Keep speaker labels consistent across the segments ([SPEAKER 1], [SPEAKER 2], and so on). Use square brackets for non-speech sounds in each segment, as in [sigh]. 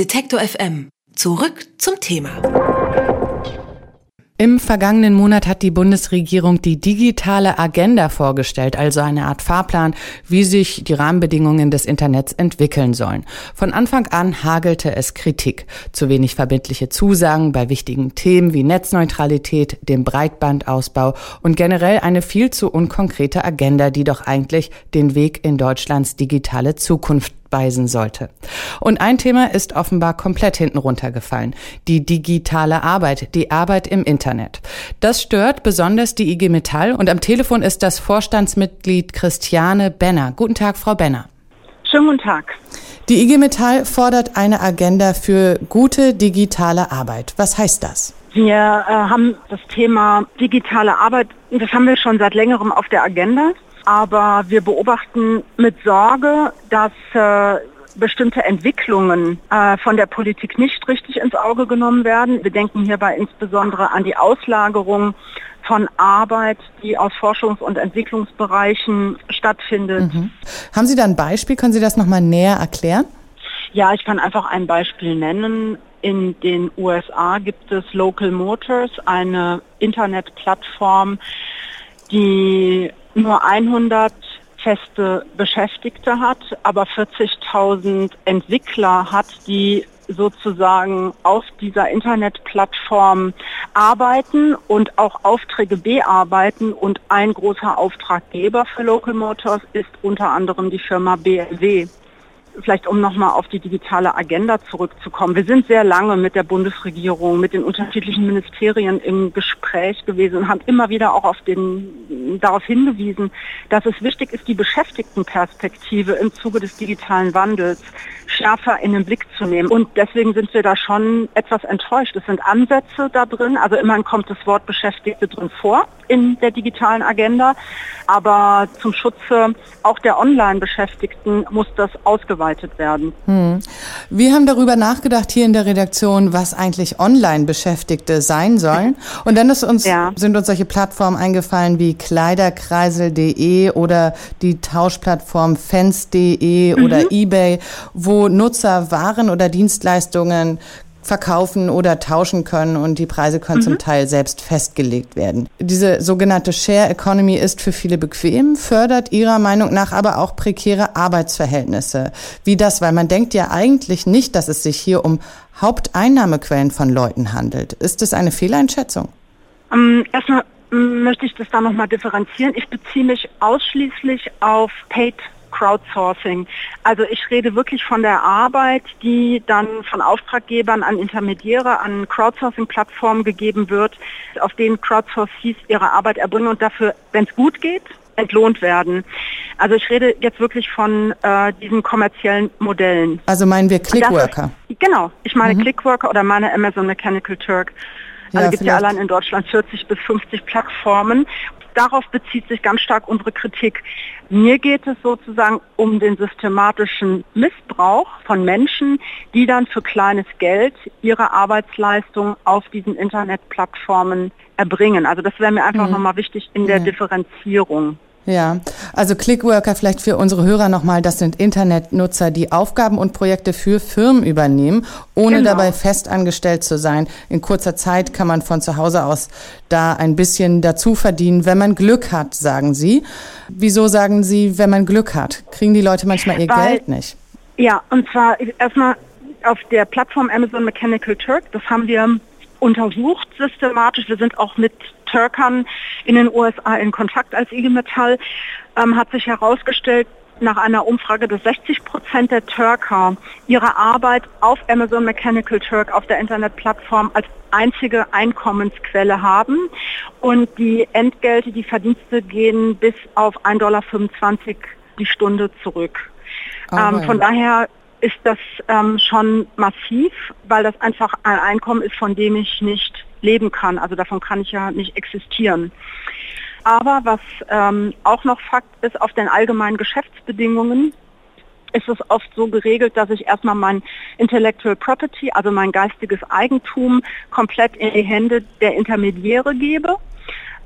[SPEAKER 1] Detektor FM. Zurück zum Thema.
[SPEAKER 2] Im vergangenen Monat hat die Bundesregierung die digitale Agenda vorgestellt, also eine Art Fahrplan, wie sich die Rahmenbedingungen des Internets entwickeln sollen. Von Anfang an hagelte es Kritik. Zu wenig verbindliche Zusagen bei wichtigen Themen wie Netzneutralität, dem Breitbandausbau und generell eine viel zu unkonkrete Agenda, die doch eigentlich den Weg in Deutschlands digitale Zukunft weisen sollte. Und ein Thema ist offenbar komplett hinten runtergefallen. Die digitale Arbeit, die Arbeit im Internet. Das stört besonders die IG Metall und am Telefon ist das Vorstandsmitglied Christiane Benner. Guten Tag, Frau Benner.
[SPEAKER 3] Schönen guten Tag.
[SPEAKER 2] Die IG Metall fordert eine Agenda für gute digitale Arbeit. Was heißt das?
[SPEAKER 3] Wir äh, haben das Thema digitale Arbeit, das haben wir schon seit längerem auf der Agenda. Aber wir beobachten mit Sorge, dass äh, bestimmte Entwicklungen äh, von der Politik nicht richtig ins Auge genommen werden. Wir denken hierbei insbesondere an die Auslagerung von Arbeit, die aus Forschungs- und Entwicklungsbereichen stattfindet.
[SPEAKER 2] Mhm. Haben Sie da ein Beispiel? Können Sie das nochmal näher erklären?
[SPEAKER 3] Ja, ich kann einfach ein Beispiel nennen. In den USA gibt es Local Motors, eine Internetplattform, die nur 100 feste Beschäftigte hat, aber 40.000 Entwickler hat, die sozusagen auf dieser Internetplattform arbeiten und auch Aufträge bearbeiten. Und ein großer Auftraggeber für Local Motors ist unter anderem die Firma BMW vielleicht um nochmal auf die digitale Agenda zurückzukommen. Wir sind sehr lange mit der Bundesregierung, mit den unterschiedlichen Ministerien im Gespräch gewesen und haben immer wieder auch auf den, darauf hingewiesen, dass es wichtig ist, die Beschäftigtenperspektive im Zuge des digitalen Wandels schärfer in den Blick zu nehmen. Und deswegen sind wir da schon etwas enttäuscht. Es sind Ansätze da drin, also immerhin kommt das Wort Beschäftigte drin vor in der digitalen Agenda, aber zum Schutze auch der Online-Beschäftigten muss das ausgeweitet werden.
[SPEAKER 2] Hm. Wir haben darüber nachgedacht hier in der Redaktion, was eigentlich Online-Beschäftigte sein sollen. Und dann uns, ja. sind uns solche Plattformen eingefallen wie kleiderkreisel.de oder die Tauschplattform fence.de mhm. oder eBay, wo Nutzer Waren oder Dienstleistungen verkaufen oder tauschen können und die Preise können mhm. zum Teil selbst festgelegt werden. Diese sogenannte Share Economy ist für viele bequem, fördert ihrer Meinung nach aber auch prekäre Arbeitsverhältnisse. Wie das, weil man denkt ja eigentlich nicht, dass es sich hier um Haupteinnahmequellen von Leuten handelt. Ist das eine Fehleinschätzung?
[SPEAKER 3] Um, ähm, erstmal möchte ich das da nochmal differenzieren. Ich beziehe mich ausschließlich auf Paid Crowdsourcing. Also ich rede wirklich von der Arbeit, die dann von Auftraggebern an Intermediäre, an Crowdsourcing-Plattformen gegeben wird, auf denen Crowdsources ihre Arbeit erbringen und dafür, wenn es gut geht, entlohnt werden. Also ich rede jetzt wirklich von äh, diesen kommerziellen Modellen.
[SPEAKER 2] Also meinen wir Clickworker?
[SPEAKER 3] Ist, genau, ich meine mhm. Clickworker oder meine Amazon Mechanical Turk. Also ja, gibt ja allein in Deutschland 40 bis 50 Plattformen darauf bezieht sich ganz stark unsere Kritik. Mir geht es sozusagen um den systematischen Missbrauch von Menschen, die dann für kleines Geld ihre Arbeitsleistung auf diesen Internetplattformen erbringen. Also das wäre mir einfach mhm. nochmal wichtig in der ja. Differenzierung.
[SPEAKER 2] Ja, also Clickworker vielleicht für unsere Hörer nochmal, das sind Internetnutzer, die Aufgaben und Projekte für Firmen übernehmen, ohne genau. dabei festangestellt zu sein. In kurzer Zeit kann man von zu Hause aus da ein bisschen dazu verdienen, wenn man Glück hat, sagen Sie. Wieso sagen Sie, wenn man Glück hat? Kriegen die Leute manchmal ihr Weil, Geld nicht?
[SPEAKER 3] Ja, und zwar erstmal auf der Plattform Amazon Mechanical Turk, das haben wir untersucht systematisch. Wir sind auch mit Turkern in den USA in Kontakt als IG Metall. Ähm, hat sich herausgestellt, nach einer Umfrage, dass 60 Prozent der Turker ihre Arbeit auf Amazon Mechanical Turk auf der Internetplattform als einzige Einkommensquelle haben und die Entgelte, die Verdienste gehen bis auf 1,25 Dollar die Stunde zurück. Oh, ähm, von daher ist das ähm, schon massiv, weil das einfach ein Einkommen ist, von dem ich nicht leben kann. Also davon kann ich ja nicht existieren. Aber was ähm, auch noch Fakt ist, auf den allgemeinen Geschäftsbedingungen ist es oft so geregelt, dass ich erstmal mein Intellectual Property, also mein geistiges Eigentum, komplett in die Hände der Intermediäre gebe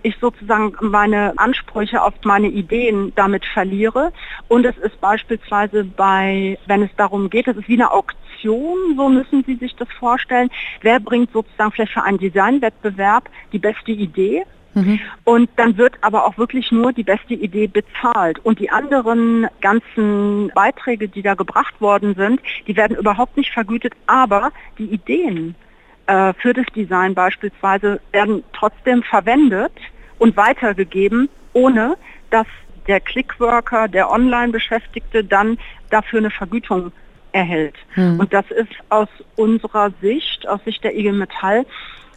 [SPEAKER 3] ich sozusagen meine Ansprüche auf meine Ideen damit verliere. Und es ist beispielsweise bei, wenn es darum geht, es ist wie eine Auktion so müssen Sie sich das vorstellen. Wer bringt sozusagen vielleicht für einen Designwettbewerb die beste Idee? Mhm. Und dann wird aber auch wirklich nur die beste Idee bezahlt. Und die anderen ganzen Beiträge, die da gebracht worden sind, die werden überhaupt nicht vergütet. Aber die Ideen äh, für das Design beispielsweise werden trotzdem verwendet und weitergegeben, ohne dass der Clickworker, der Online-Beschäftigte dann dafür eine Vergütung erhält. Mhm. Und das ist aus unserer Sicht, aus Sicht der IG Metall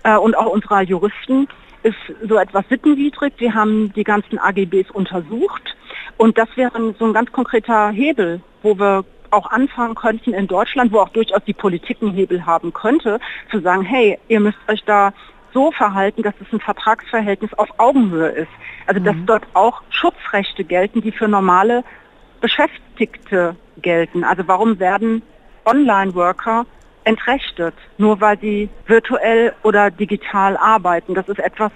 [SPEAKER 3] äh, und auch unserer Juristen, ist so etwas sittenwidrig. Wir haben die ganzen AGBs untersucht und das wäre so ein ganz konkreter Hebel, wo wir auch anfangen könnten in Deutschland, wo auch durchaus die Politik einen Hebel haben könnte, zu sagen, hey, ihr müsst euch da so verhalten, dass es ein Vertragsverhältnis auf Augenhöhe ist. Also dass mhm. dort auch Schutzrechte gelten, die für normale Beschäftigte gelten. Also warum werden Online-Worker entrechtet, nur weil sie virtuell oder digital arbeiten? Das ist etwas,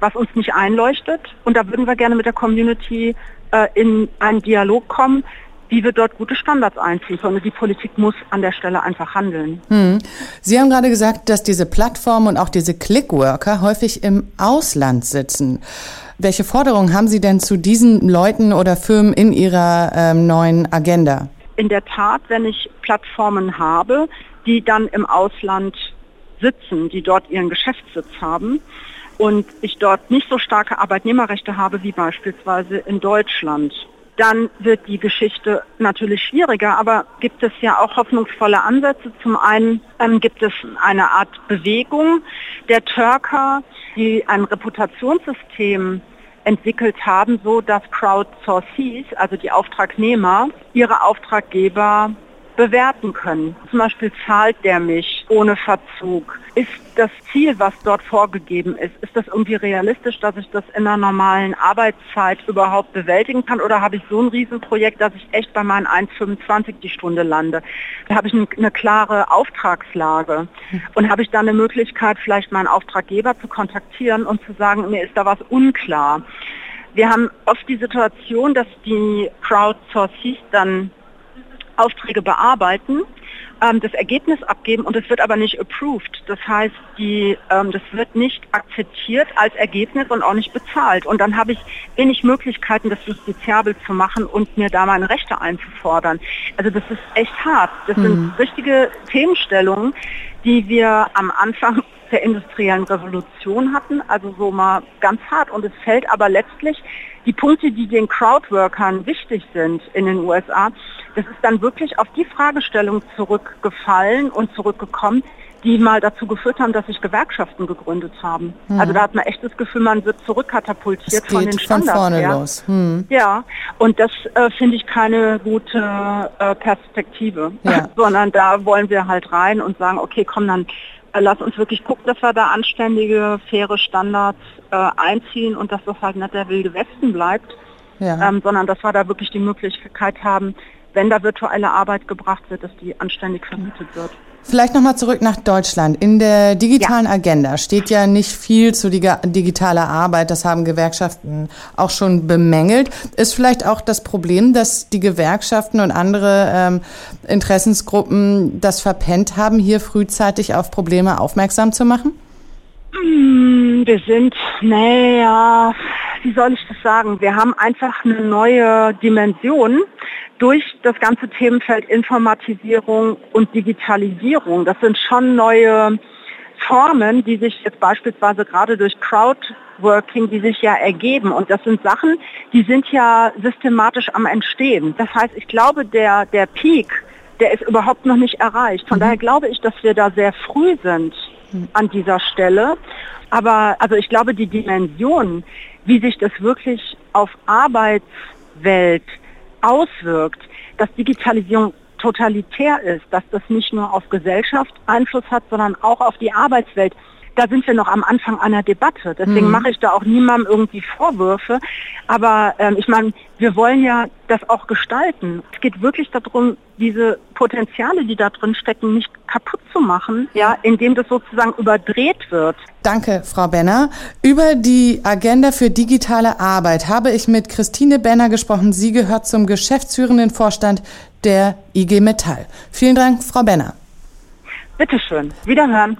[SPEAKER 3] was uns nicht einleuchtet. Und da würden wir gerne mit der Community äh, in einen Dialog kommen, wie wir dort gute Standards einziehen können. Die Politik muss an der Stelle einfach handeln.
[SPEAKER 2] Hm. Sie haben gerade gesagt, dass diese Plattformen und auch diese Clickworker häufig im Ausland sitzen. Welche Forderungen haben Sie denn zu diesen Leuten oder Firmen in Ihrer ähm, neuen Agenda?
[SPEAKER 3] In der Tat, wenn ich Plattformen habe, die dann im Ausland sitzen, die dort ihren Geschäftssitz haben und ich dort nicht so starke Arbeitnehmerrechte habe wie beispielsweise in Deutschland dann wird die Geschichte natürlich schwieriger. Aber gibt es ja auch hoffnungsvolle Ansätze. Zum einen ähm, gibt es eine Art Bewegung der Türker, die ein Reputationssystem entwickelt haben, so dass Crowdsourcees, also die Auftragnehmer, ihre Auftraggeber bewerten können. Zum Beispiel zahlt der mich ohne Verzug. Ist das Ziel, was dort vorgegeben ist, ist das irgendwie realistisch, dass ich das in einer normalen Arbeitszeit überhaupt bewältigen kann? Oder habe ich so ein Riesenprojekt, dass ich echt bei meinen 1,25 die Stunde lande? Da habe ich eine klare Auftragslage. Und habe ich dann eine Möglichkeit, vielleicht meinen Auftraggeber zu kontaktieren und zu sagen, mir ist da was unklar. Wir haben oft die Situation, dass die Crowdsources dann Aufträge bearbeiten, ähm, das Ergebnis abgeben und es wird aber nicht approved. Das heißt, die, ähm, das wird nicht akzeptiert als Ergebnis und auch nicht bezahlt. Und dann habe ich wenig Möglichkeiten, das justiziabel zu machen und mir da meine Rechte einzufordern. Also das ist echt hart. Das mhm. sind richtige Themenstellungen, die wir am Anfang der industriellen Revolution hatten, also so mal ganz hart. Und es fällt aber letztlich die Punkte, die den Crowdworkern wichtig sind in den USA, das ist dann wirklich auf die Fragestellung zurückgefallen und zurückgekommen, die mal dazu geführt haben, dass sich Gewerkschaften gegründet haben. Hm. Also da hat man echt das Gefühl, man wird zurückkatapultiert von den Standards. Von vorne her. los. Hm. Ja, und das äh, finde ich keine gute äh, Perspektive, ja. [laughs] sondern da wollen wir halt rein und sagen, okay, komm, dann lass uns wirklich gucken, dass wir da anständige, faire Standards äh, einziehen und dass das halt nicht der wilde Westen bleibt, ja. ähm, sondern dass wir da wirklich die Möglichkeit haben, wenn da virtuelle Arbeit gebracht wird, dass die anständig vermietet wird.
[SPEAKER 2] Vielleicht nochmal zurück nach Deutschland. In der digitalen ja. Agenda steht ja nicht viel zu digitaler Arbeit. Das haben Gewerkschaften auch schon bemängelt. Ist vielleicht auch das Problem, dass die Gewerkschaften und andere ähm, Interessensgruppen das verpennt haben, hier frühzeitig auf Probleme aufmerksam zu machen?
[SPEAKER 3] Hm, wir sind, naja, wie soll ich das sagen? Wir haben einfach eine neue Dimension durch das ganze Themenfeld Informatisierung und Digitalisierung. Das sind schon neue Formen, die sich jetzt beispielsweise gerade durch Crowdworking, die sich ja ergeben. Und das sind Sachen, die sind ja systematisch am Entstehen. Das heißt, ich glaube, der, der Peak, der ist überhaupt noch nicht erreicht. Von mhm. daher glaube ich, dass wir da sehr früh sind mhm. an dieser Stelle. Aber also ich glaube, die Dimension, wie sich das wirklich auf Arbeitswelt auswirkt, dass Digitalisierung totalitär ist, dass das nicht nur auf Gesellschaft Einfluss hat, sondern auch auf die Arbeitswelt. Da sind wir noch am Anfang einer Debatte. Deswegen mhm. mache ich da auch niemandem irgendwie Vorwürfe. Aber ähm, ich meine, wir wollen ja das auch gestalten. Es geht wirklich darum, diese Potenziale, die da drin stecken, nicht kaputt zu machen, ja, indem das sozusagen überdreht wird.
[SPEAKER 2] Danke, Frau Benner. Über die Agenda für digitale Arbeit habe ich mit Christine Benner gesprochen. Sie gehört zum geschäftsführenden Vorstand der IG Metall. Vielen Dank, Frau Benner.
[SPEAKER 3] Bitteschön. Wiederhören.